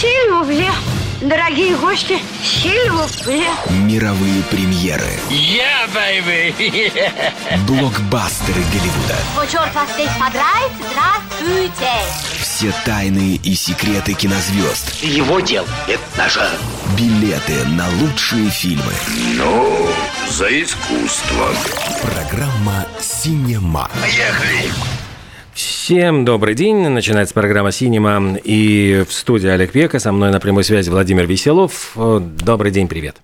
Сильвупле. Дорогие гости, сильвупле. Мировые премьеры. Yeah, baby! Блокбастеры Голливуда. О, черт вас здесь подрать, здравствуйте! Все тайны и секреты кинозвезд. Его дел – это наше. Билеты на лучшие фильмы. Ну, за искусство. Программа «Синема». Поехали! Всем добрый день. Начинается программа «Синема». И в студии Олег Пека. Со мной на прямой связи Владимир Веселов. Добрый день, привет.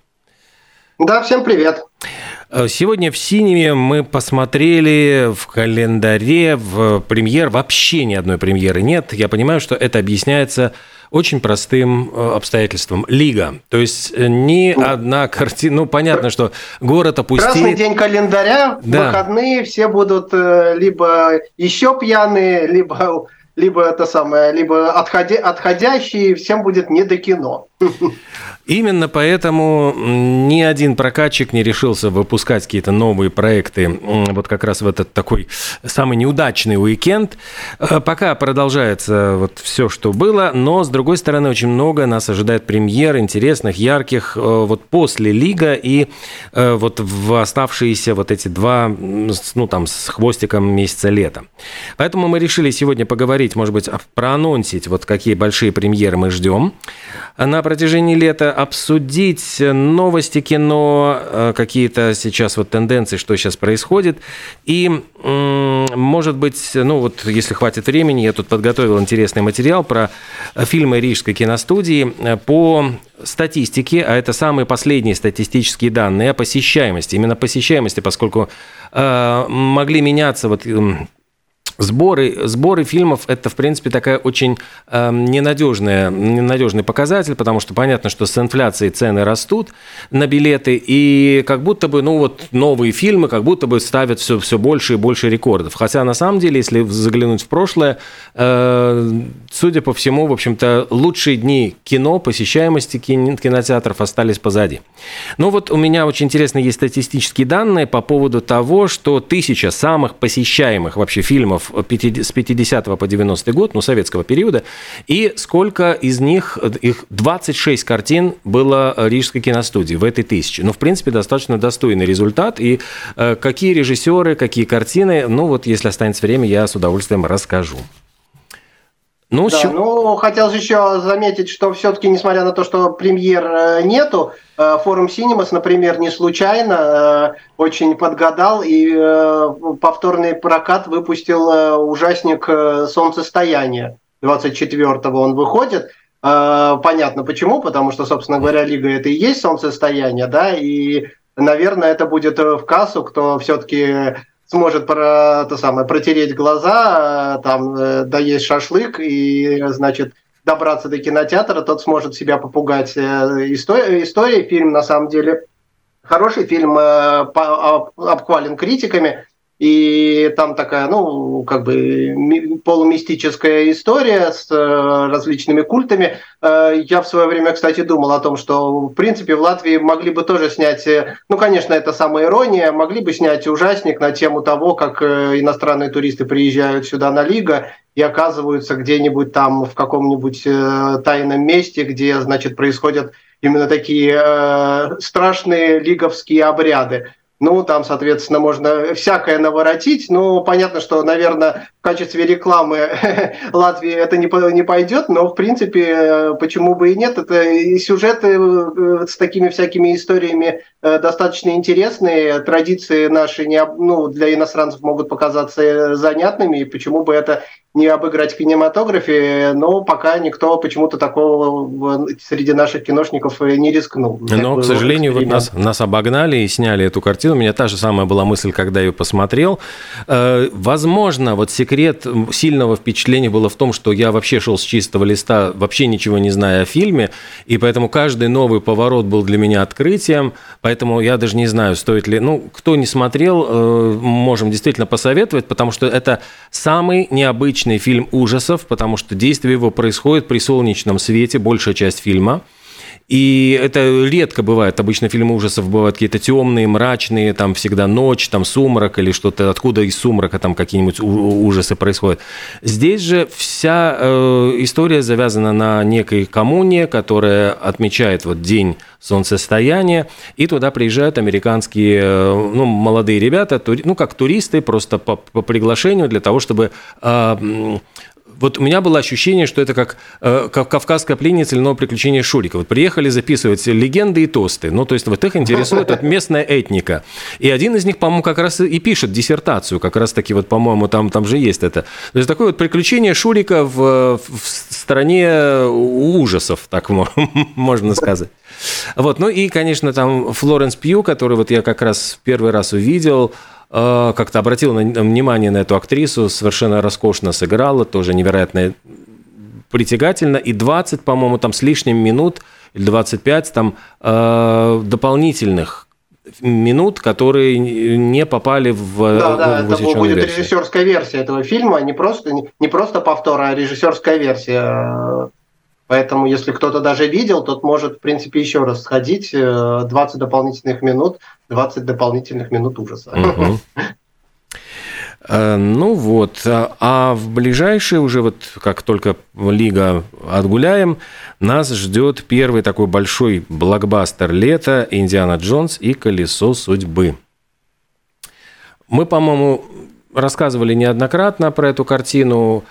Да, всем привет. Сегодня в «Синеме» мы посмотрели в календаре, в премьер, вообще ни одной премьеры нет. Я понимаю, что это объясняется очень простым э, обстоятельством. Лига. То есть э, ни одна картина... Ну, понятно, что город опустеет. Красный день календаря, Да. выходные, все будут э, либо еще пьяные, либо, либо это самое, либо отходя, отходящие, всем будет не до кино. Именно поэтому ни один прокатчик не решился выпускать какие-то новые проекты вот как раз в этот такой самый неудачный уикенд. Э, Пока продолжается вот все, что было, но с другой стороны очень много нас ожидает премьер интересных, ярких э, вот после Лига и э, вот в оставшиеся вот эти два, ну там с хвостиком месяца лета. Поэтому мы решили сегодня поговорить, может быть, а, проанонсить вот какие большие премьеры мы ждем на протяжении лета, обсудить новости кино, э, какие-то сейчас вот тенденции, что сейчас происходит. И, может быть, ну вот если хватит времени, я тут подготовил интересный материал про фильмы Рижской киностудии э, по статистике, а это самые последние статистические данные о посещаемости, именно посещаемости, поскольку э, могли меняться вот м, Сборы, сборы фильмов – это, в принципе, такая очень э, ненадежная, ненадежный показатель, потому что понятно, что с инфляцией цены растут на билеты, и как будто бы, ну вот, новые фильмы как будто бы ставят все, все больше и больше рекордов. Хотя, на самом деле, если заглянуть в прошлое, э, судя по всему, в общем-то, лучшие дни кино, посещаемости кин- кинотеатров остались позади. Ну вот у меня очень интересные есть статистические данные по поводу того, что тысяча самых посещаемых вообще фильмов 50 с 50 по 90 год, ну, советского периода, и сколько из них, их 26 картин было Рижской киностудии в этой тысяче. Ну, в принципе, достаточно достойный результат. И э, какие режиссеры, какие картины, ну, вот если останется время, я с удовольствием расскажу. Ну, Да, чего- ну, хотелось еще заметить, что все-таки, несмотря на то, что премьер э, нету, э, форум Синемас, например, не случайно э, очень подгадал и повторный прокат выпустил ужасник «Солнцестояние». 24-го он выходит. Понятно почему, потому что, собственно говоря, Лига это и есть «Солнцестояние», да, и, наверное, это будет в кассу, кто все-таки сможет про, то самое, протереть глаза, э, там, э, доесть шашлык и, значит, добраться до кинотеатра, тот сможет себя попугать. Э, История, фильм, на самом деле, хороший фильм, обхвален критиками, и там такая, ну, как бы ми- полумистическая история с э, различными культами. Э, Я в свое время, кстати, думал о том, что, в принципе, в Латвии могли бы тоже снять, э, ну, конечно, это самая ирония, могли бы снять ужасник на тему того, как иностранные туристы приезжают сюда на Лига и оказываются где-нибудь там в каком-нибудь тайном месте, где, значит, происходят именно такие страшные лиговские обряды. Ну, там, соответственно, можно всякое наворотить. Ну, понятно, что, наверное, качестве рекламы Латвии это не, не пойдет, но, в принципе, э, почему бы и нет. Это и сюжеты э, с такими всякими историями э, достаточно интересные. Традиции наши не, ну, для иностранцев могут показаться э, занятными, и почему бы это не обыграть в кинематографе, но пока никто почему-то такого среди наших киношников э, не рискнул. Но, к сожалению, вот нас, нас обогнали и сняли эту картину. У меня та же самая была мысль, когда ее посмотрел. Э, Возможно, вот секрет сильного впечатления было в том, что я вообще шел с чистого листа, вообще ничего не зная о фильме, и поэтому каждый новый поворот был для меня открытием, поэтому я даже не знаю, стоит ли... Ну, кто не смотрел, э, можем действительно посоветовать, потому что это самый необычный фильм ужасов, потому что действие его происходит при солнечном свете, большая часть фильма. И это редко бывает. Обычно фильмы ужасов бывают какие-то темные, мрачные, там всегда ночь, там сумрак или что-то, откуда из сумрака там какие-нибудь ужасы происходят. Здесь же вся э, история завязана на некой коммуне, которая отмечает вот день солнцестояния, и туда приезжают американские, э, ну, молодые ребята, ну, как туристы, просто по, по приглашению для того, чтобы э, вот у меня было ощущение, что это как, э, как «Кавказская пленница» или «Новое приключение Шурика». Вот приехали записывать легенды и тосты. Ну, то есть вот их интересует вот местная этника. И один из них, по-моему, как раз и пишет диссертацию. Как раз таки вот, по-моему, там, там же есть это. То есть такое вот приключение Шурика в, в стране ужасов, так можно сказать. Вот, ну и, конечно, там Флоренс Пью, который вот я как раз первый раз увидел, как-то обратил внимание на эту актрису, совершенно роскошно сыграла, тоже невероятно притягательно, и 20, по-моему, там с лишним минут, или 25 там э, дополнительных минут, которые не попали в Да, да, это будет версию. режиссерская версия этого фильма, не просто, не просто повтор, а режиссерская версия. Поэтому, если кто-то даже видел, тот может, в принципе, еще раз сходить. 20 э, дополнительных минут, 20 дополнительных минут ужаса. Угу. Ну вот, а в ближайшие уже вот как только лига отгуляем, нас ждет первый такой большой блокбастер лета «Индиана Джонс и колесо судьбы». Мы, по-моему, рассказывали неоднократно про эту картину.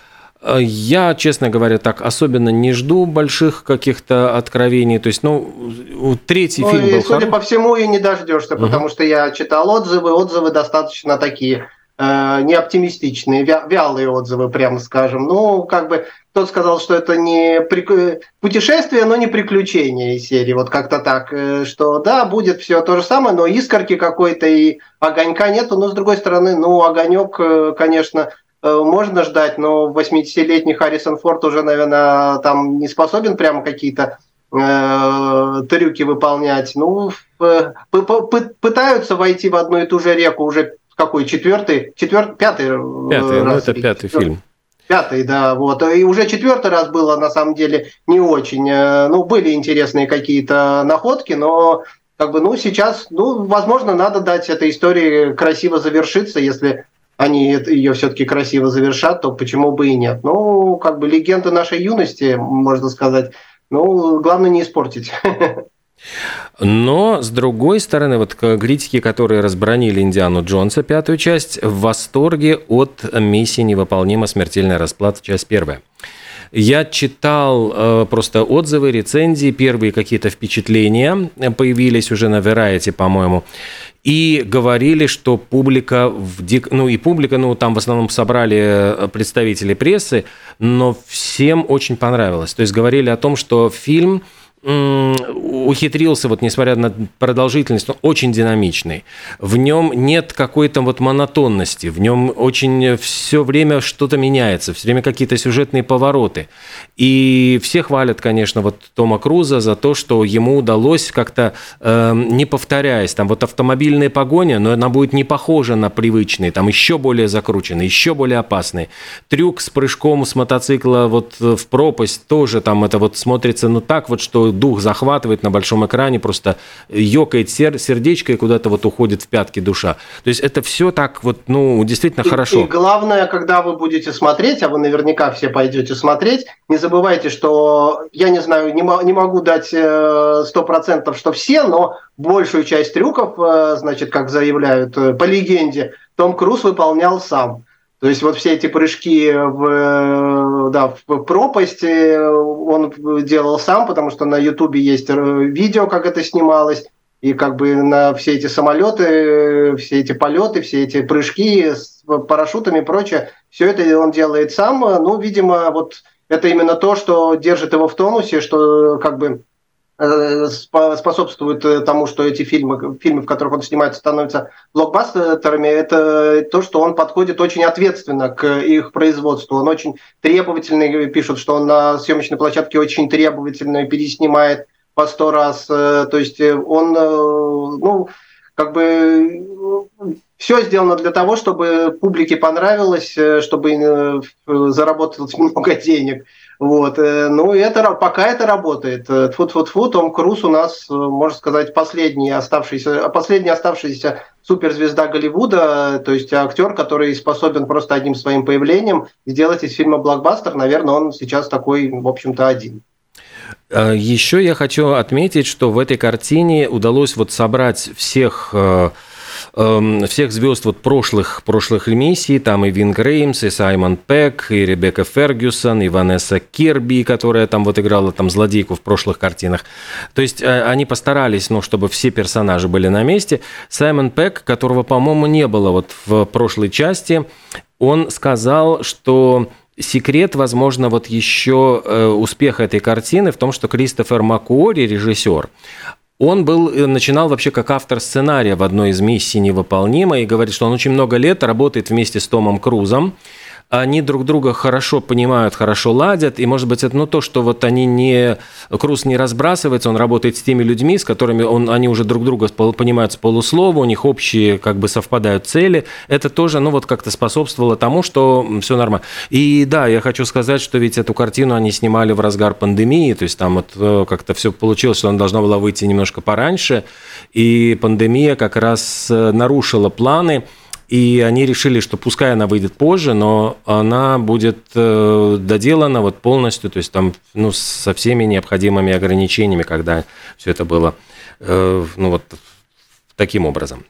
Э, я, честно говоря, так особенно не жду больших каких-то откровений. То есть, ну, третий ну, фильм был Судя хорош. по всему, и не дождешься, угу. потому что я читал отзывы, отзывы достаточно такие э, неоптимистичные, вялые отзывы, прямо скажем. Ну, как бы тот сказал, что это не при... путешествие, но не приключение из серии. Вот как-то так, э, что да, будет все то же самое, но искорки какой-то и огонька нету. Но с другой стороны, ну, огонек, э, конечно, можно ждать, но 80-летний Харрисон Форд уже, наверное, там не способен прямо какие-то э, трюки выполнять. Ну, пытаются войти в одну и ту же реку уже какой четвертый, четвертый, пятый, э, пятый, ну, раз. Ну, это пятый четвертый. фильм. Пятый, да, вот. И уже четвертый раз было, на самом деле, не очень. Э, ну, были интересные какие-то находки, но как бы, ну, сейчас, ну, возможно, надо дать этой истории красиво завершиться, если они ее все-таки красиво завершат, то почему бы и нет? Ну, как бы легенда нашей юности, можно сказать. Ну, главное не испортить. Но, с другой стороны, вот критики, которые разбронили Индиану Джонса, пятую часть, в восторге от миссии «Невыполнима смертельная расплата», часть первая. Я читал э, просто отзывы, рецензии, первые какие-то впечатления появились уже на Variety, по-моему. И говорили, что публика, в дик... ну и публика, ну там в основном собрали э, представители прессы, но всем очень понравилось. То есть говорили о том, что фильм ухитрился, вот несмотря на продолжительность, он очень динамичный. В нем нет какой-то вот монотонности, в нем очень все время что-то меняется, все время какие-то сюжетные повороты. И все хвалят, конечно, вот Тома Круза за то, что ему удалось как-то, э, не повторяясь, там вот автомобильная погоня, но она будет не похожа на привычные, там еще более закрученные, еще более опасные. Трюк с прыжком с мотоцикла вот в пропасть тоже там это вот смотрится, ну так вот, что дух захватывает на большом экране, просто ёкает сер сердечко и куда-то вот уходит в пятки душа. То есть это все так вот, ну, действительно и, хорошо. И главное, когда вы будете смотреть, а вы наверняка все пойдете смотреть, не забывайте, что я не знаю, не, не могу дать э, сто процентов, что все, но большую часть трюков, э, значит, как заявляют э, по легенде, Том Круз выполнял сам. То есть вот все эти прыжки в, да, в пропасть он делал сам, потому что на Ютубе есть видео, как это снималось, и как бы на все эти самолеты, все эти полеты, все эти прыжки с парашютами и прочее, все это он делает сам. Ну, видимо, вот это именно то, что держит его в тонусе, что как бы Э, способствует э, тому, что эти фильмы, фильмы, в которых он снимается, становятся блокбастерами, это то, что он подходит очень ответственно к их производству. Он очень требовательный, пишут, что он на съемочной площадке очень требовательно переснимает по сто раз. Э, то есть он, ну, как бы все сделано для того, чтобы публике понравилось, чтобы заработать много денег. Вот. Э, ну, это, пока это работает. Тфу-тфу-тфу, Том Круз у нас, можно сказать, последний оставшийся, последний оставшийся суперзвезда Голливуда, то есть актер, который способен просто одним своим появлением сделать из фильма блокбастер. Наверное, он сейчас такой, в общем-то, один. А, Еще я хочу отметить, что в этой картине удалось вот собрать всех эм, всех звезд вот прошлых, прошлых ремиссий, там и Вин Греймс, и Саймон Пек, и Ребекка Фергюсон, и Ванесса Кирби, которая там вот играла там злодейку в прошлых картинах. То есть э, они постарались, ну, чтобы все персонажи были на месте. Саймон Пек, которого, по-моему, не было вот в прошлой части, он сказал, что секрет, возможно, вот еще э, успеха этой картины в том, что Кристофер Макуори, режиссер, он был, э, начинал вообще как автор сценария в одной из миссий невыполнимой и говорит, что он очень много лет работает вместе с Томом Крузом они друг друга хорошо понимают, хорошо ладят, и, может быть, это ну, то, что вот они не... Круз не разбрасывается, он работает с теми людьми, с которыми он, они уже друг друга понимают с полуслова, у них общие как бы совпадают цели. Это тоже, ну, вот как-то способствовало тому, что все нормально. И да, я хочу сказать, что ведь эту картину они снимали в разгар пандемии, то есть там вот э, как-то все получилось, что она должна была выйти немножко пораньше, и пандемия как раз э, нарушила планы, и они решили, что пускай она выйдет позже, но она будет э, доделана вот полностью, то есть там ну, со всеми необходимыми ограничениями, когда все это было э, ну, вот таким образом.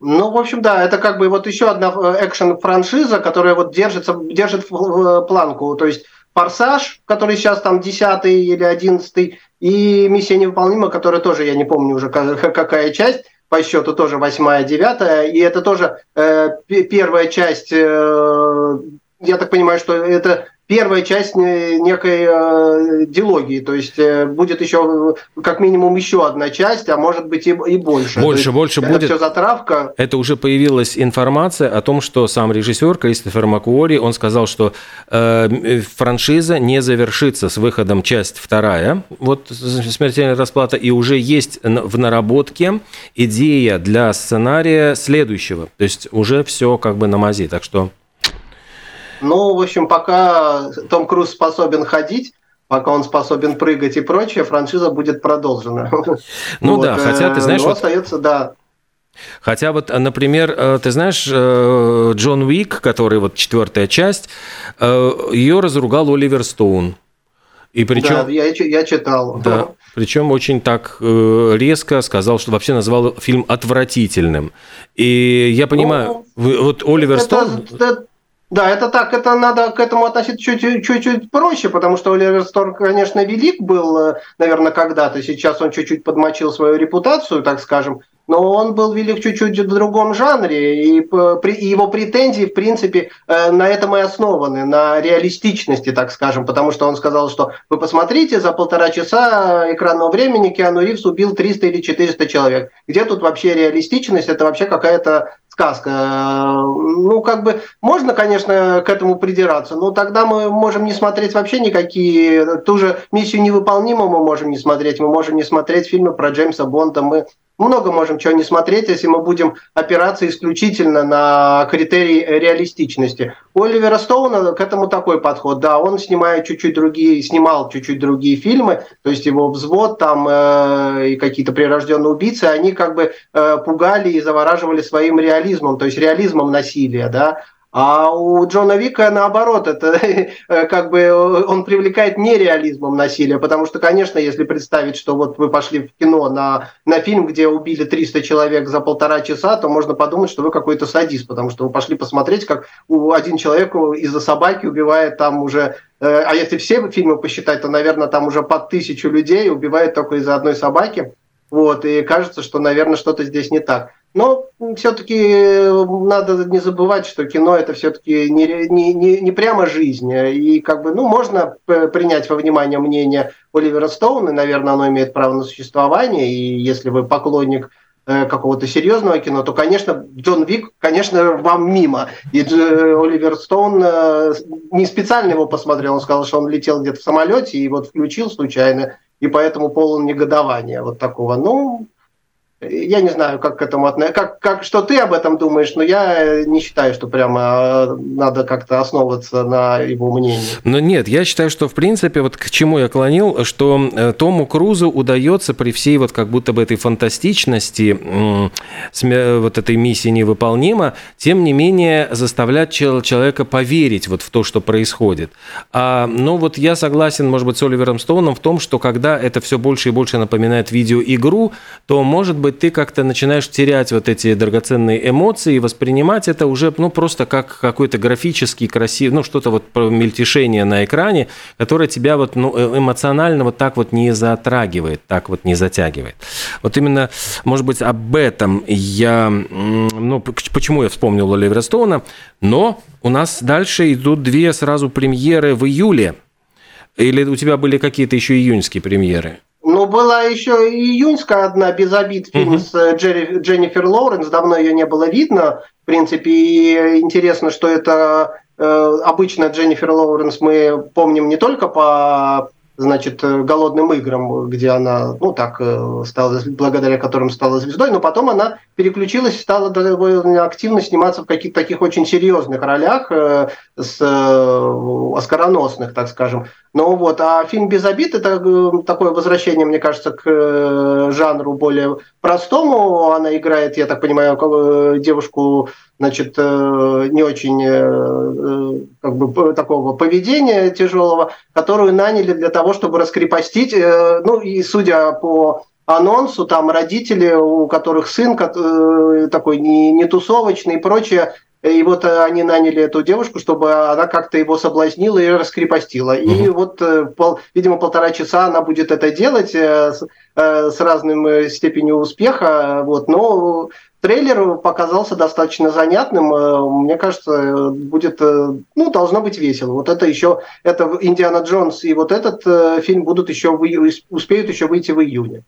Ну, в общем, да, это как бы вот еще одна э, экшен-франшиза, которая вот держится, держит планку. То есть «Форсаж», который сейчас там десятый или одиннадцатый, и «Миссия невыполнима», которая тоже, я не помню уже какая часть, по счету тоже восьмая, девятая, и это тоже э, первая часть, э, я так понимаю, что это первая часть некой э, дилогии, то есть э, будет еще как минимум еще одна часть, а может быть и, и больше. Больше, больше это будет. все затравка. Это уже появилась информация о том, что сам режиссер Кристофер Макуори, он сказал, что э, франшиза не завершится с выходом часть вторая, вот смертельная расплата, и уже есть в наработке идея для сценария следующего, то есть уже все как бы на мази, так что ну, в общем, пока Том Круз способен ходить, пока он способен прыгать и прочее, франшиза будет продолжена. Ну вот, да, хотя ты знаешь... Но вот... остается, да. Хотя вот, например, э, ты знаешь, э, Джон Уик, который вот четвертая часть, э, ее разругал Оливер Стоун. И причем, да, я, я читал. Да, причем очень так резко сказал, что вообще назвал фильм отвратительным. И я понимаю, ну, вот Оливер это, Стоун... Это, да, это так, это надо к этому относиться чуть-чуть проще, потому что Оливер Стор, конечно, велик был, э, наверное, когда-то. Сейчас он чуть-чуть подмочил свою репутацию, так скажем но он был велик чуть-чуть в другом жанре, и его претензии, в принципе, э, на этом и основаны, на реалистичности, так скажем, потому что он сказал, что вы посмотрите, за полтора часа экранного времени Киану Ривз убил 300 или 400 человек. Где тут вообще реалистичность? Это вообще какая-то сказка. Ну, как бы, можно, конечно, к этому придираться, но тогда мы можем не смотреть вообще никакие... Ту же «Миссию невыполнимую» мы можем не смотреть, мы можем не смотреть фильмы про Джеймса Бонда, мы много можем чего не смотреть, если мы будем опираться исключительно на критерии реалистичности. У Оливера Стоуна к этому такой подход. Да, он снимает чуть-чуть другие, снимал чуть-чуть другие фильмы, то есть его взвод там э, и какие-то прирожденные убийцы, они как бы э, пугали и завораживали своим реализмом, то есть реализмом насилия, да. А у Джона Вика наоборот, это э, как бы он привлекает нереализмом насилия, потому что, конечно, если представить, что вот вы пошли в кино на, на фильм, где убили 300 человек за полтора часа, то можно подумать, что вы какой-то садист, потому что вы пошли посмотреть, как один человек из-за собаки убивает там уже э, а если все фильмы посчитать, то, наверное, там уже под тысячу людей убивает только из-за одной собаки. Вот, и кажется, что, наверное, что-то здесь не так. Но все-таки э, надо не забывать, что кино это все-таки не, не, не, не прямо жизнь. И как бы, ну, можно принять во внимание мнение Оливера Стоуна, наверное, оно имеет право на существование. И если вы поклонник э, какого-то серьезного кино, то, конечно, Джон Вик, конечно, вам мимо. И Оливер Стоун э, не специально его посмотрел, он сказал, что он летел где-то в самолете и вот включил случайно, и поэтому полон негодования вот такого. Ну, я не знаю, как к этому относиться, как, как, что ты об этом думаешь, но я не считаю, что прямо э, надо как-то основываться на его мнении. Но нет, я считаю, что в принципе, вот к чему я клонил, что э, Тому Крузу удается при всей вот как будто бы этой фантастичности, вот этой миссии невыполнима, тем не менее заставлять человека поверить вот в то, что происходит. А, ну вот я согласен, может быть, с Оливером Стоуном в том, что когда это все больше и больше напоминает видеоигру, то, может быть, ты как-то начинаешь терять вот эти драгоценные эмоции и воспринимать это уже, ну, просто как какой-то графический, красивый, ну, что-то вот мельтешение на экране, которое тебя вот ну, э, эмоционально вот так вот не затрагивает, так вот не затягивает. Вот именно, может быть, об этом я, ну, почему я вспомнил Оливера Стоуна, но у нас дальше идут две сразу премьеры в июле. Или у тебя были какие-то еще июньские премьеры? Ну, была еще июньская одна без обид фильм uh-huh. с э, Джерри, Дженнифер Лоуренс, давно ее не было видно. В принципе, и интересно, что это э, обычно Дженнифер Лоуренс мы помним не только по значит, э, голодным играм, где она, ну, так, э, стала, благодаря которым стала звездой, но потом она переключилась, стала довольно активно сниматься в каких-то таких очень серьезных ролях, э, с оскароносных, так скажем. Ну вот, а фильм «Без обид» – это такое возвращение, мне кажется, к жанру более простому. Она играет, я так понимаю, девушку значит, э, не очень э, э, как бы, такого поведения тяжелого, которую наняли для того, чтобы раскрепостить. Ну и судя по анонсу, там родители, у которых сын такой не, не тусовочный и прочее, и вот они наняли эту девушку, чтобы она как-то его соблазнила и раскрепостила. Угу. И вот, пол, видимо, полтора часа она будет это делать с, с разным степенью успеха. Вот. Но трейлер показался достаточно занятным. Э, мне кажется, будет, э, ну, должно быть весело. Вот это еще, это Индиана Джонс и вот этот э, фильм будут еще, успеют еще выйти в июне.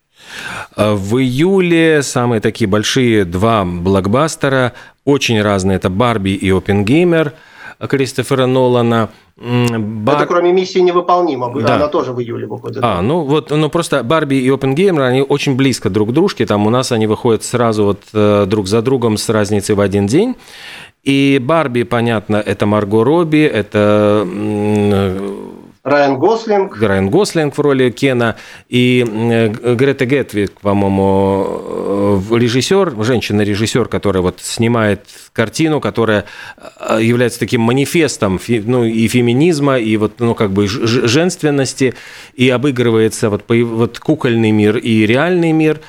В июле самые такие большие два блокбастера, очень разные, это «Барби» и «Опенгеймер». Кристофера Нолана. Бар... Это кроме миссии невыполнима, да. она тоже в июле выходит. А, ну вот, ну просто Барби и Опенгеймер, они очень близко друг к дружке, там у нас они выходят сразу вот э, друг за другом с разницей в один день. И Барби, понятно, это Марго Робби, это Райан Гослинг. Райан Гослинг в роли Кена. И э, Грета Гетвик, по-моему, э, режиссер, женщина-режиссер, которая вот снимает картину, которая э, является таким манифестом ну, и феминизма, и вот, ну, как бы женственности, и обыгрывается вот, вот кукольный мир и реальный мир.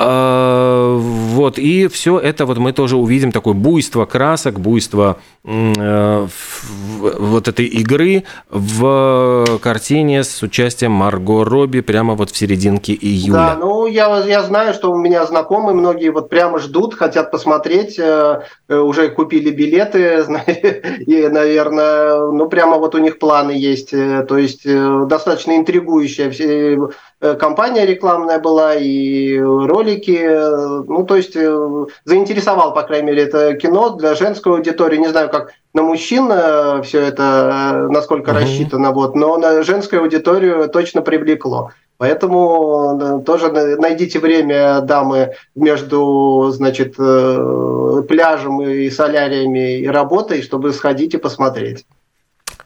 А, вот, и все это вот мы тоже увидим такое буйство красок, буйство э, вот этой игры в картине с участием Марго Робби прямо вот в серединке июля. Да, ну я, я знаю, что у меня знакомые многие вот прямо ждут, хотят посмотреть, э, э, уже купили билеты, и, наверное, ну прямо вот у них планы есть, то есть достаточно интригующая компания рекламная была, и ролики. Э, ну, то есть э, заинтересовал, по крайней мере, это кино для женской аудитории. Не знаю, как на мужчин все это, насколько угу. рассчитано, вот, но на женскую аудиторию точно привлекло. Поэтому тоже найдите время, дамы, между значит, пляжем и соляриями и работой, чтобы сходить и посмотреть.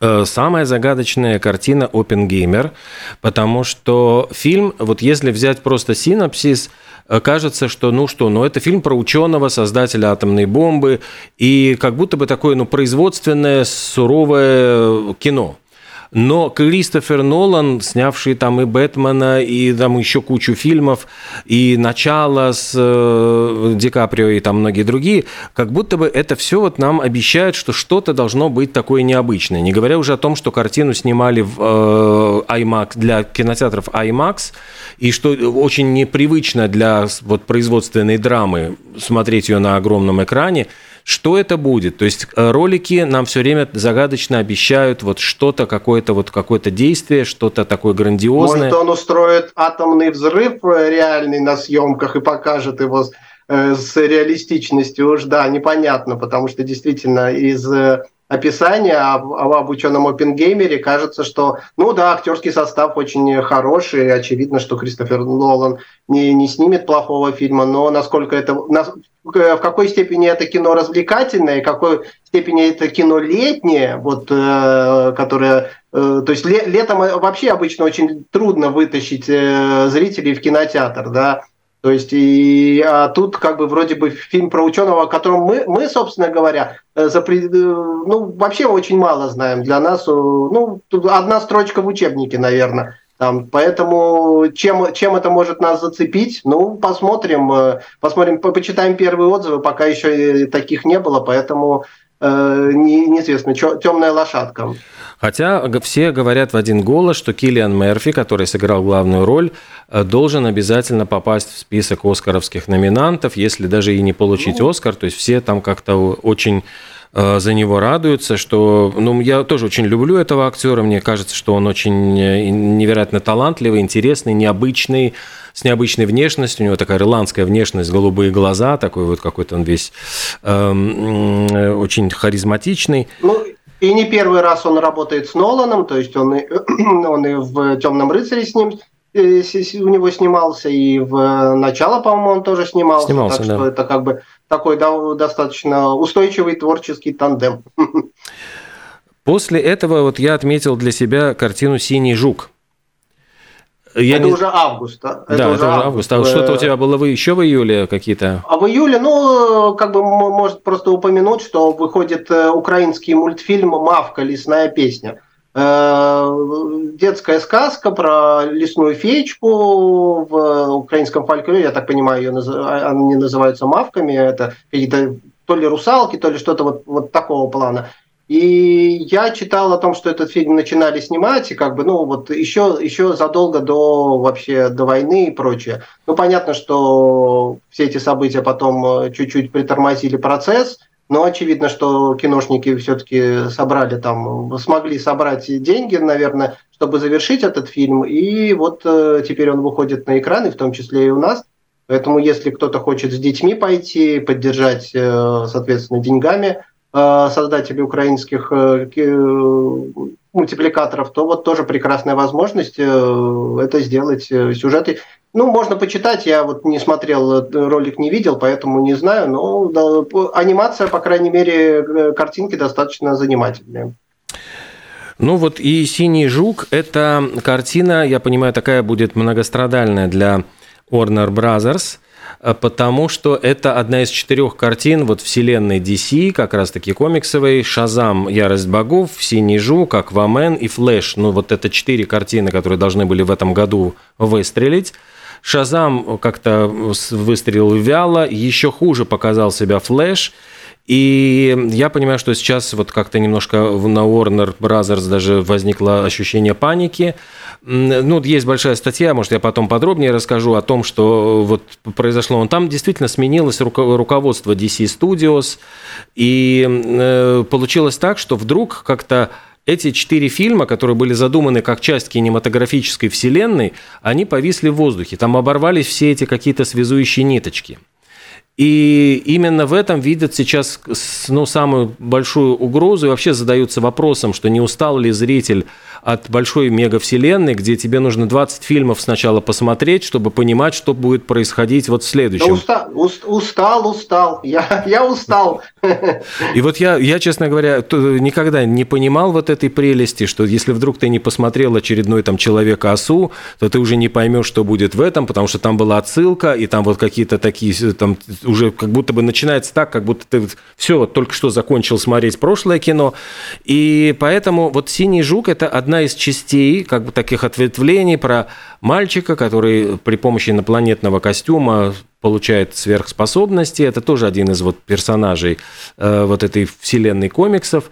Э, самая загадочная картина «Опенгеймер», потому что фильм, вот если взять просто синопсис, э, кажется, что, ну что, ну это фильм про ученого, создателя атомной бомбы, и как будто бы такое, ну, производственное, суровое кино – но Кристофер Нолан, снявший там и Бэтмена, и там еще кучу фильмов, и «Начало» с э, Ди Каприо и там многие другие, как будто бы это все вот нам обещает, что что-то должно быть такое необычное. Не говоря уже о том, что картину снимали в э, IMAX, для кинотеатров IMAX, и что очень непривычно для вот, производственной драмы смотреть ее на огромном экране, что это будет? То есть э, ролики нам все время загадочно обещают вот что-то, какое-то вот какое-то действие, что-то такое грандиозное. Может, он устроит атомный взрыв э, реальный на съемках и покажет его с э, реалистичностью уж, да, непонятно, потому что действительно из описание об, об ученом Опенгеймере, кажется, что, ну да, актерский состав очень хороший, очевидно, что Кристофер Нолан не, не снимет плохого фильма, но насколько это, в какой степени это кино развлекательное, в какой степени это кино летнее, вот, э, которое э, то есть летом вообще обычно очень трудно вытащить э, зрителей в кинотеатр, да, то есть, и, а тут как бы вроде бы фильм про ученого, о котором мы, мы собственно говоря, э, за, э, ну, вообще очень мало знаем. Для нас, э, ну, одна строчка в учебнике, наверное. Там, поэтому чем, чем это может нас зацепить? Ну, посмотрим, посмотрим, почитаем первые отзывы, пока еще таких не было, поэтому э, неизвестно, темная лошадка. Хотя все говорят в один голос, что Киллиан Мерфи, который сыграл главную роль, э, должен обязательно попасть в список оскаровских номинантов, если даже и не получить ну. Оскар. То есть все там как-то очень э, за него радуются, что, ну, я тоже очень люблю этого актера, мне кажется, что он очень э, невероятно талантливый, интересный, необычный, с необычной внешностью, у него такая ирландская внешность, голубые глаза, такой вот какой-то он весь э, очень харизматичный. Ну, и не первый раз он работает с Ноланом, то есть он и, он и в «Темном рыцаре» с ним э, у него снимался, и в «Начало», по-моему, он тоже снимался. Снимался, так да. что это как бы такой да, достаточно устойчивый творческий тандем. После этого вот я отметил для себя картину «Синий жук». Я это не... уже август, да? Это да, уже это уже август. А вот что-то у тебя было вы еще в июле какие-то? А в июле, ну, как бы может просто упомянуть, что выходит э, украинский мультфильм «Мавка. Лесная песня». Э, детская сказка про лесную феечку в украинском фольклоре, я так понимаю, ее наз... А, они называются мавками, это какие-то то ли русалки, то ли что-то вот, вот такого плана. И я читал о том, что этот фильм начинали снимать, и как бы, ну, вот еще, еще задолго до вообще до войны и прочее. Ну, понятно, что все эти события потом э, чуть-чуть притормозили процесс, но очевидно, что киношники все-таки собрали там, смогли собрать деньги, наверное, чтобы завершить этот фильм. И вот э, теперь он выходит на экраны, в том числе и у нас. Поэтому, если кто-то хочет с детьми пойти, поддержать, э, соответственно, деньгами, создатели украинских э, мультипликаторов, то вот тоже прекрасная возможность э, это сделать. Сюжеты, ну, можно почитать, я вот не смотрел, ролик не видел, поэтому не знаю, но да, анимация, по крайней мере, картинки достаточно занимательные. Ну вот и «Синий жук» – это картина, я понимаю, такая будет многострадальная для Warner Brothers – Э, потому что это одна из четырех картин вот вселенной DC, как раз-таки комиксовой, «Шазам. Ярость богов», «Синий жук», «Аквамен» и «Флэш». Ну, вот это четыре картины, которые должны были в этом году выстрелить. «Шазам» как-то выстрелил вяло, еще хуже показал себя «Флэш», и я понимаю, что сейчас вот как-то немножко на Warner Brothers даже возникло ощущение паники. Ну, есть большая статья, может, я потом подробнее расскажу о том, что вот произошло. Там действительно сменилось руководство DC Studios, и э, получилось так, что вдруг как-то эти четыре фильма, которые были задуманы как часть кинематографической вселенной, они повисли в воздухе. Там оборвались все эти какие-то связующие ниточки. И именно в этом видят сейчас ну, самую большую угрозу и вообще задаются вопросом, что не устал ли зритель от большой мегавселенной, где тебе нужно 20 фильмов сначала посмотреть, чтобы понимать, что будет происходить вот в следующем. Да устал, устал, устал. Я, я устал. И вот я, я, честно говоря, никогда не понимал вот этой прелести, что если вдруг ты не посмотрел очередной там Человека-осу, то ты уже не поймешь, что будет в этом, потому что там была отсылка, и там вот какие-то такие, там уже как будто бы начинается так, как будто ты все, только что закончил смотреть прошлое кино. И поэтому вот «Синий жук» – это одна из частей, как бы таких ответвлений про мальчика, который при помощи инопланетного костюма получает сверхспособности. Это тоже один из вот персонажей э, вот этой вселенной комиксов.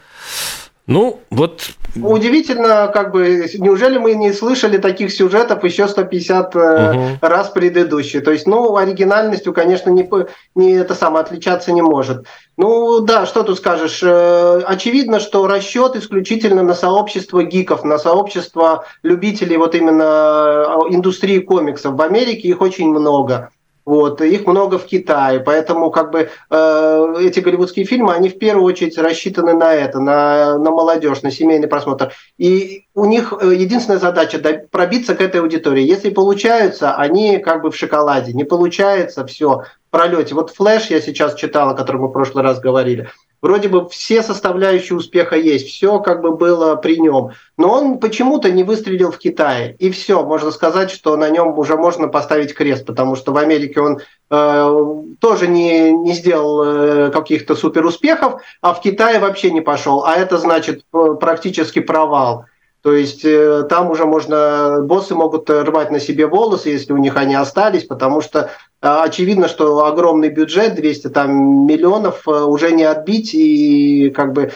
Ну, вот... Удивительно, как бы, неужели мы не слышали таких сюжетов еще 150 угу. Э, раз предыдущие? То есть, ну, оригинальностью, конечно, не, не это самое отличаться не может. Ну, да, что тут скажешь? Э, очевидно, что расчет исключительно на сообщество гиков, на сообщество любителей вот именно э, индустрии комиксов. В Америке их очень много. Вот, их много в Китае, поэтому как бы э, эти голливудские фильмы, они в первую очередь рассчитаны на это, на, на молодежь, на семейный просмотр. И у них э, единственная задача – пробиться к этой аудитории. Если получаются, они как бы в шоколаде. Не получается, все, в пролете. Вот «Флэш» я сейчас читал, о котором мы в прошлый раз говорили – вроде бы все составляющие успеха есть, все как бы было при нем. Но он почему-то не выстрелил в Китае. И все, можно сказать, что на нем уже можно поставить крест, потому что в Америке он э, тоже не, не сделал э, каких-то супер успехов, а в Китае вообще не пошел. А это значит э, практически провал. То есть э, там уже можно, боссы могут рвать на себе волосы, если у них они остались, потому что э, очевидно, что огромный бюджет, 200 там миллионов, э, уже не отбить, и как бы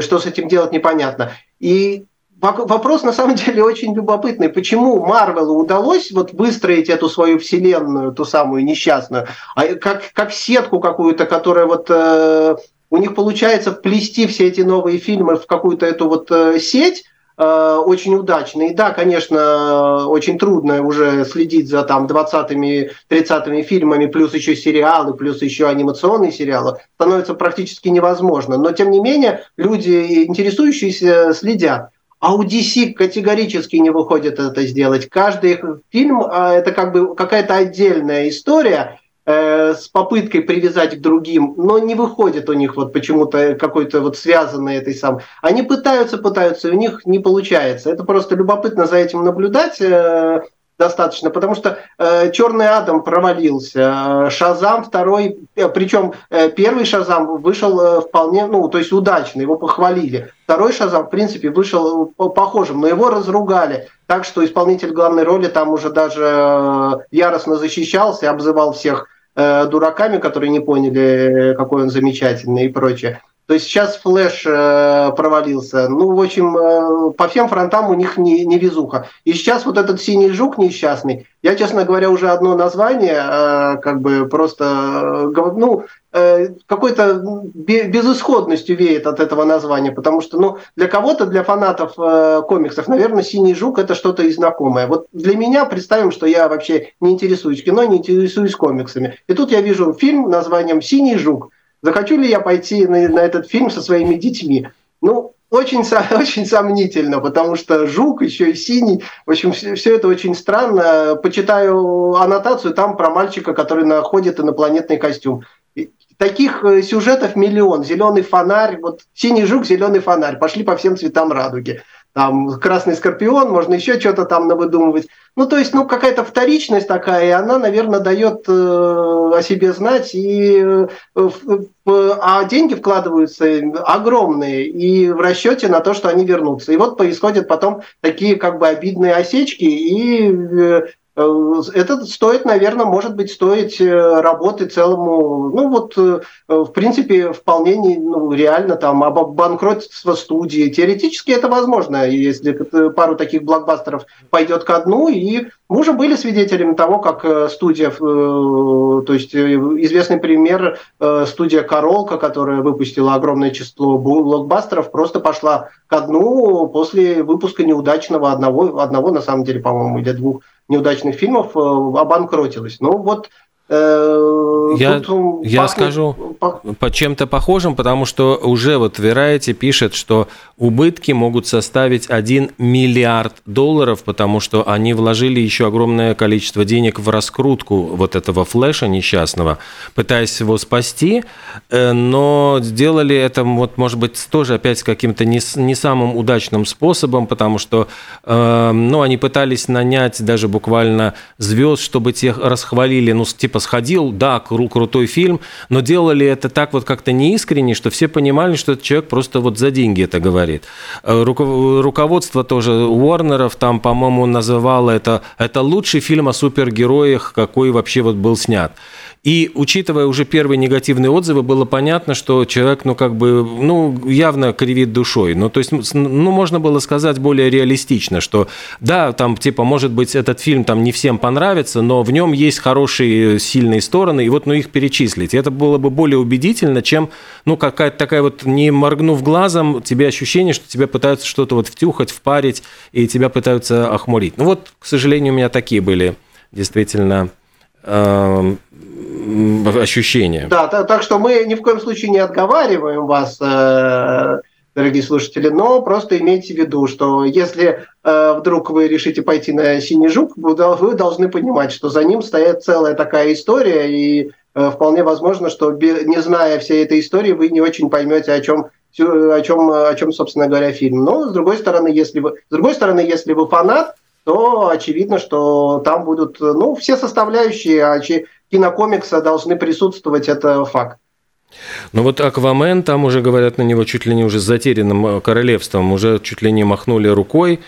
что с этим делать непонятно. И вопрос на самом деле очень любопытный. Почему Марвелу удалось вот выстроить эту свою вселенную, ту самую несчастную, а как, как сетку какую-то, которая вот у них получается вплести все эти новые фильмы в какую-то эту вот сеть, Э, очень удачный. И да, конечно, очень трудно уже следить за там 20-ми, 30-ми фильмами, плюс еще сериалы, плюс еще анимационные сериалы, становится практически невозможно. Но, тем не менее, люди, интересующиеся, следят. А у DC категорически не выходит это сделать. Каждый фильм а, – это как бы какая-то отдельная история, Э, с попыткой привязать к другим, но не выходит у них вот почему-то какой-то вот связанный этой сам. Они пытаются, пытаются, и у них не получается. Это просто любопытно за этим наблюдать э, достаточно, потому что э, Черный Адам провалился, Шазам второй, э, причем э, первый Шазам вышел э, вполне, ну, то есть удачно, его похвалили. Второй Шазам, в принципе, вышел похожим, но его разругали. Так что исполнитель главной роли там уже даже э, яростно защищался, обзывал всех Э, дураками, которые не поняли, какой он замечательный и прочее. То есть сейчас Флэш э, провалился. Ну, в общем, э, по всем фронтам у них не, не везуха. И сейчас вот этот синий жук несчастный, я, честно говоря, уже одно название, э, как бы просто, ну, какой-то безысходностью веет от этого названия, потому что, ну, для кого-то, для фанатов комиксов, наверное, «Синий жук» — это что-то и знакомое. Вот для меня, представим, что я вообще не интересуюсь кино, не интересуюсь комиксами. И тут я вижу фильм названием «Синий жук». Захочу ли я пойти на, на этот фильм со своими детьми? Ну, очень, очень сомнительно, потому что жук еще и синий. В общем, все, все это очень странно. Почитаю аннотацию там про мальчика, который находит инопланетный костюм. Таких э, сюжетов миллион. Зеленый фонарь, вот синий жук, зеленый фонарь. Пошли по всем цветам радуги там красный скорпион, можно еще что-то там навыдумывать. Ну, то есть, ну, какая-то вторичность такая, и она, наверное, дает э, о себе знать, и, э, а деньги вкладываются огромные, и в расчете на то, что они вернутся. И вот происходят потом такие как бы обидные осечки, и Э, это стоит, наверное, может быть, стоить э, работы целому, ну вот, э, в принципе, вполне не, ну, реально там банкротство студии. Теоретически это возможно, если пару таких блокбастеров пойдет ко дну, и мы уже были свидетелями того, как студия, то есть известный пример, студия Королка, которая выпустила огромное число блокбастеров, просто пошла ко дну после выпуска неудачного одного, одного на самом деле, по-моему, или двух неудачных фильмов э, обанкротилась. Ну вот Э, я, я пахнет... скажу по чем-то похожим, потому что уже вот Variety пишет, что убытки могут составить 1 миллиард долларов, потому что они вложили еще огромное количество денег в раскрутку вот этого флеша несчастного, пытаясь его спасти, э, но сделали это, вот, может быть, тоже опять каким-то не, не самым удачным способом, потому что э, ну, они пытались нанять даже буквально звезд, чтобы тех расхвалили, ну, типа сходил, да, кру крутой фильм, но делали это так вот как-то неискренне, что все понимали, что этот человек просто вот за деньги это говорит. Э, руководство тоже Уорнеров там, по-моему, называло это, это лучший фильм о супергероях, какой вообще вот был снят. И учитывая уже первые негативные отзывы, было понятно, что человек, ну, как бы, ну, явно кривит душой. Ну, то есть, ну, можно было сказать более реалистично, что, да, там, типа, может быть, этот фильм там не всем понравится, но в нем есть хорошие, сильные стороны, и вот, ну, их перечислить. Это было бы более убедительно, чем, ну, какая-то такая вот, не моргнув глазом, тебе ощущение, что тебя пытаются что-то вот втюхать, впарить, и тебя пытаются охмурить. Ну, вот, к сожалению, у меня такие были действительно эм, ощущение. Да, так, так что мы ни в коем случае не отговариваем вас, э, дорогие слушатели, но просто имейте в виду, что если э, вдруг вы решите пойти на «Синий жук», вы, должны понимать, что за ним стоит целая такая история, и вполне возможно, что не зная всей этой истории, вы не очень поймете, о чем о чем, о чем, собственно говоря, фильм. Но, с другой стороны, если вы, с другой стороны, если вы фанат, то очевидно, что там будут ну, все составляющие кинокомикса должны присутствовать, это факт. Ну вот Аквамен, там уже говорят на него чуть ли не уже затерянным э, королевством, уже чуть ли не махнули рукой.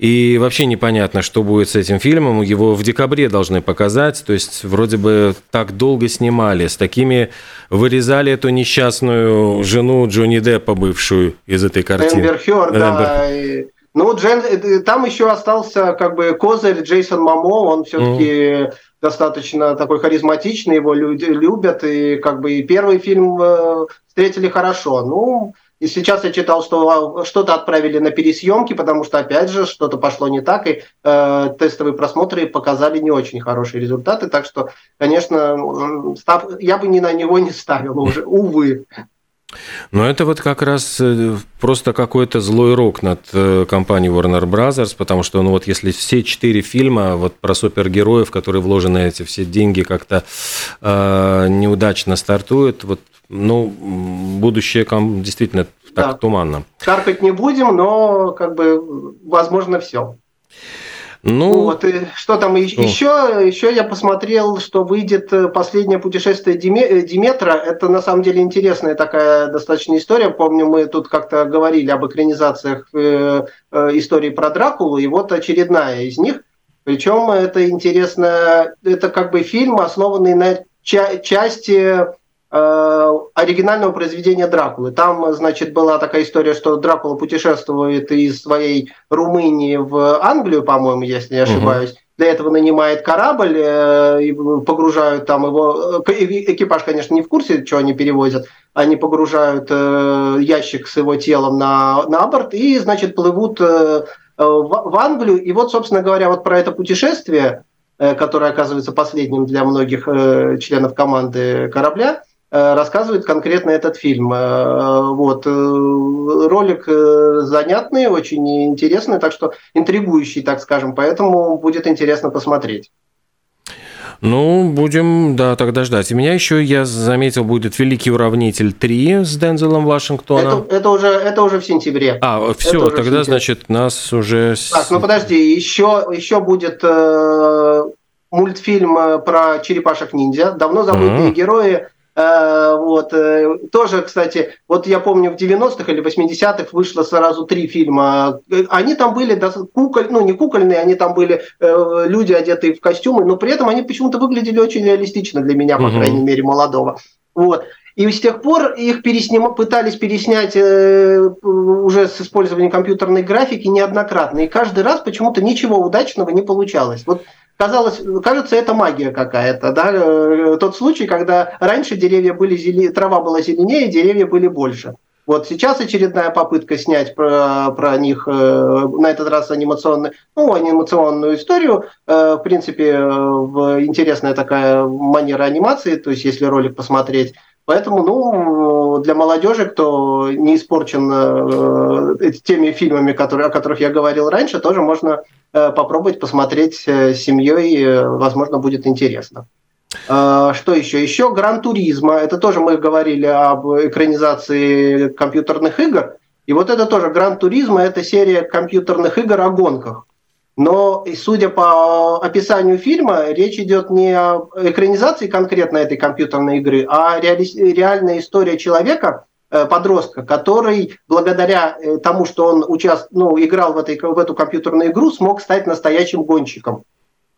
И вообще непонятно, что будет с этим фильмом. Его в декабре должны показать. То есть вроде бы так долго снимали. С такими вырезали эту несчастную жену Джонни Деппа, бывшую из этой картины. Эмбер Хёрд, да. Ну, Джен, э, там еще остался как бы козырь Джейсон Мамо, он все-таки mm. достаточно такой харизматичный, его люди любят, и как бы и первый фильм э, встретили хорошо. Ну, и сейчас я читал, что что-то отправили на пересъемки, потому что, опять же, что-то пошло не так, и э, тестовые просмотры показали не очень хорошие результаты. Так что, конечно, став, я бы ни на него не ставил уже, увы. Но это вот как раз э, просто какой-то злой рок над э, компанией Warner Bros., потому что, ну вот если все четыре фильма вот про супергероев, которые вложены эти все деньги, как-то э, неудачно стартуют, вот ну, будущее действительно так да. туманно. Каркать не будем, но как бы возможно все. Ну, вот, и что там ну. еще? Еще я посмотрел, что выйдет э, последнее путешествие э, Диметра. Это на самом деле интересная такая достаточно история. Помню, мы тут как-то говорили об экранизациях э, э, истории про Дракулу, и вот очередная из них. Причем это интересно, это как бы фильм, основанный на ча- части оригинального произведения Дракулы. Там, значит, была такая история, что Дракула путешествует из своей Румынии в Англию, по-моему, если не ошибаюсь. Угу. Для этого нанимает корабль, э, погружают там его... Э, экипаж, конечно, не в курсе, что они перевозят. Они погружают ящик с его телом на, на борт и, значит, плывут в Англию. И вот, собственно говоря, вот про это путешествие, которое оказывается последним для многих членов команды корабля, Э, рассказывает конкретно этот фильм. Э, вот. Э, ролик занятный, очень интересный, так что интригующий, так скажем, поэтому будет интересно посмотреть. Ну, будем, да, тогда ждать. И меня еще, я заметил, будет «Великий уравнитель 3» с Дензелом Вашингтоном. Это, это, уже, это уже в сентябре. А, все, тогда, значит, нас уже... Так, ну подожди, еще, еще будет э, мультфильм про черепашек-ниндзя. Давно забытые mm-hmm. герои Э, вот. Э, тоже, кстати, вот я помню, в 90-х или 80-х вышло сразу три фильма. Они там были куколь, ну не кукольные, они там были э, люди, одетые в костюмы, но при этом они почему-то выглядели очень реалистично для меня, по угу. крайней мере, молодого. Вот. И с тех пор их пересним... пытались переснять э, уже с использованием компьютерной графики неоднократно. И каждый раз почему-то ничего удачного не получалось. Вот казалось, кажется, это магия какая-то, да, э, тот случай, когда раньше деревья были зеле... трава была зеленее, деревья были больше. Вот сейчас очередная попытка снять про, про них, э, на этот раз анимационную, ну, анимационную историю. Э, в принципе, в интересная такая манера анимации, то есть если ролик посмотреть. Поэтому, ну, для молодежи, кто не испорчен э, теми фильмами, которые, о которых я говорил раньше, тоже можно Э, попробовать посмотреть э, с семьей, э, возможно, будет интересно. Что еще? Еще Гран Туризма. Это тоже мы говорили об экранизации компьютерных игр. И вот это тоже Гран Туризма, это серия компьютерных игр о гонках. Но, судя по описанию фильма, речь идет не о экранизации конкретно этой компьютерной игры, а реали... реальная история человека, Э, подростка, который благодаря э, тому, что он участ... ну, играл в, этой, в эту компьютерную игру, смог стать настоящим гонщиком.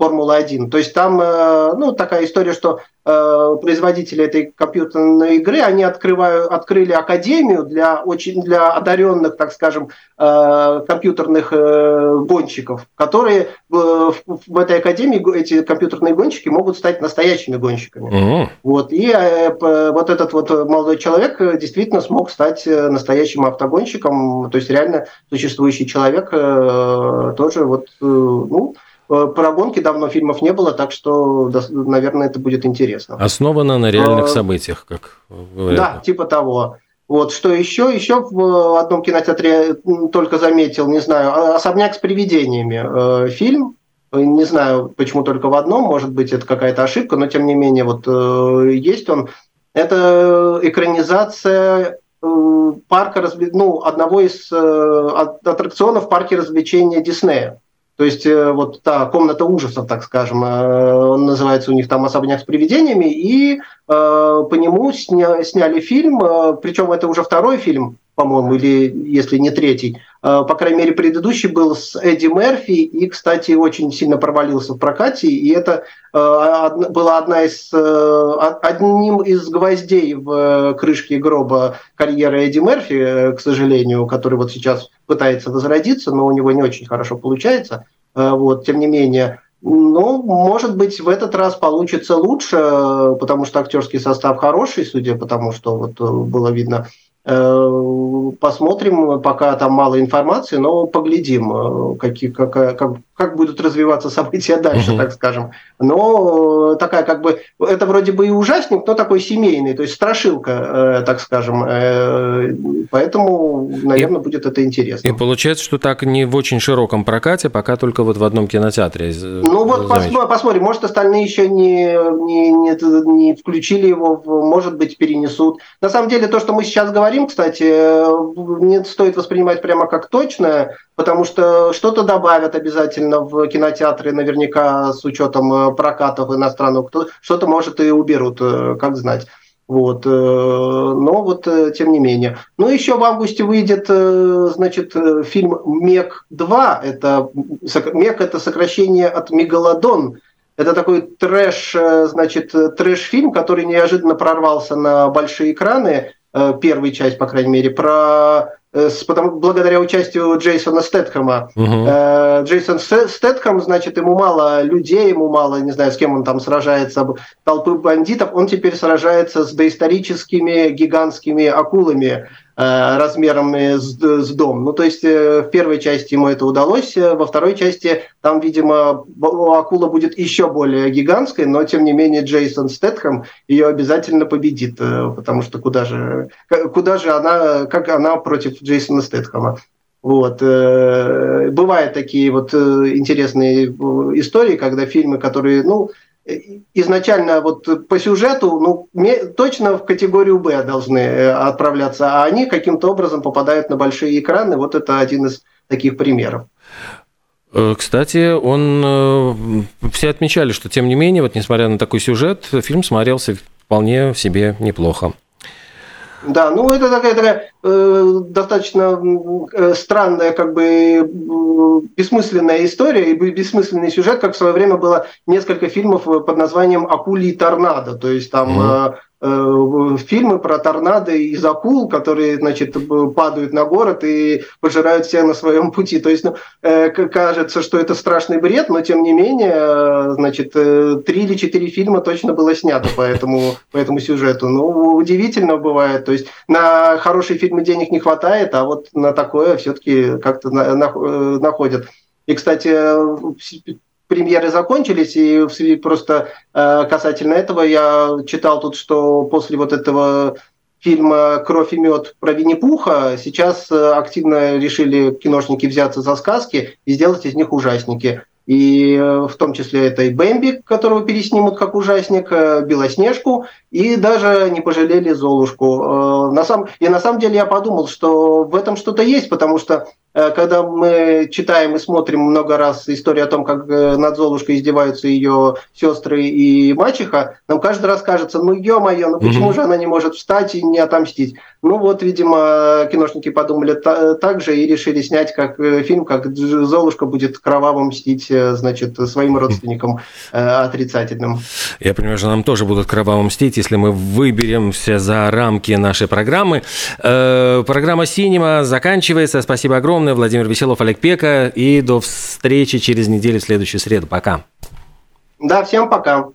Формула-1. То есть там э, ну, такая история, что э, производители этой компьютерной игры, они открывают, открыли академию для, очень, для одаренных, так скажем, э, компьютерных гонщиков, которые в, этой академии, эти компьютерные гонщики могут стать настоящими гонщиками. Mm-hmm. Вот. И вот этот вот молодой человек действительно смог стать настоящим автогонщиком, то есть реально существующий человек тоже вот, ну, про гонки давно фильмов не было, так что, наверное, это будет интересно. Основано на реальных событиях, как говорят. Да, типа того. Вот, что еще? Еще в одном кинотеатре только заметил, не знаю, «Особняк с привидениями» фильм, не знаю, почему только в одном, может быть, это какая-то ошибка, но тем не менее, вот есть он. Это экранизация Э, парка, ну, одного из э, аттракционов парке развлечения Диснея. То есть э, вот та комната ужасов, так скажем, он называется у них там «Особняк с привидениями», и по нему сня, сняли фильм, причем это уже второй фильм, по-моему, или если не третий. По крайней мере, предыдущий был с Эдди Мерфи, и, кстати, очень сильно провалился в прокате, и это была одна из, одним из гвоздей в крышке гроба карьеры Эдди Мерфи, к сожалению, который вот сейчас пытается возродиться, но у него не очень хорошо получается. Вот, тем не менее, ну, может быть, в этот раз получится лучше, потому что актерский состав хороший, судя по тому, что вот было видно Э, посмотрим, пока там мало информации, но поглядим, э, какие, как, как, как будут развиваться события дальше, uh-huh. так скажем. Но такая как бы, это вроде бы и ужасник, но такой семейный, то есть страшилка, э, так скажем. Поэтому, наверное, и, будет это интересно. И получается, что так не в очень широком прокате, пока только вот в одном кинотеатре. Ну вот посмотрим, посмотрим, может остальные еще не, не, не, не включили его, может быть, перенесут. На самом деле, то, что мы сейчас говорим, кстати, не стоит воспринимать прямо как точное, потому что что-то добавят обязательно в кинотеатры, наверняка с учетом э, прокатов иностранных, что-то, может, и уберут, э, как знать. Вот. Э, но вот тем не менее. Ну, еще в августе выйдет, значит, фильм «Мег-2». Это, «Мег» – это сокращение от «Мегалодон». Это такой трэш, значит, трэш-фильм, который неожиданно прорвался на большие экраны. Первую часть, по крайней мере, про э, потому, благодаря участию Джейсона Стэтхэма. Uh-huh. Джейсон Стэтхэм, значит, ему мало людей, ему мало, не знаю, с кем он там сражается, толпы бандитов, он теперь сражается с доисторическими гигантскими акулами, Э, размером с, с дом. Ну, то есть э, в первой части ему это удалось, э, во второй части там, видимо, акула будет еще более гигантской, но, тем не менее, Джейсон Стэтхэм ее обязательно победит, потому что куда же, куда же она, как она против Джейсона Стэтхэма. Вот. Бывают такие вот интересные истории, когда фильмы, которые, ну, изначально вот по сюжету ну, точно в категорию Б должны э, отправляться, а они каким-то образом попадают на большие экраны. Вот это один из таких примеров. Э, кстати, он э, все отмечали, что тем не менее, вот несмотря на такой сюжет, фильм смотрелся вполне себе неплохо. Да, ну это такая, такая достаточно э, странная, как бы э, бессмысленная история и бессмысленный сюжет, как в свое время было несколько фильмов под названием «Акулий торнадо». То есть там mm-hmm. Э, фильмы про торнадо из акул, которые, значит, падают на город и пожирают всех на своем пути. То есть, ну, э, кажется, что это страшный бред, но тем не менее, э, значит, три или четыре фильма точно было снято по этому, по этому сюжету. Ну, удивительно бывает. То есть, на хорошие фильмы денег не хватает, а вот на такое все-таки как-то находят. И, кстати, премьеры закончились, и просто э, касательно этого я читал тут, что после вот этого фильма «Кровь и мед» про Винни-Пуха сейчас э, активно решили киношники взяться за сказки и сделать из них ужасники. И э, в том числе это и Бэмби, которого переснимут как ужасник, Белоснежку, и даже не пожалели Золушку. На самом... И на самом деле я подумал, что в этом что-то есть, потому что Э, когда мы читаем и смотрим много раз историю о том, как э, над Золушкой издеваются ее сестры и мачеха, нам каждый раз кажется, ну ё-моё, ну почему же она не может встать и не отомстить? Ну вот, видимо, киношники подумали так же и решили снять как э, фильм, как Золушка будет кроваво мстить, значит, своим родственникам отрицательным. Я понимаю, что нам тоже будут кроваво мстить, если мы выберемся за рамки нашей программы. Программа «Синема» заканчивается. Спасибо огромное огромное. Владимир Веселов, Олег Пека. И до встречи через неделю в следующую среду. Пока. Да, всем пока.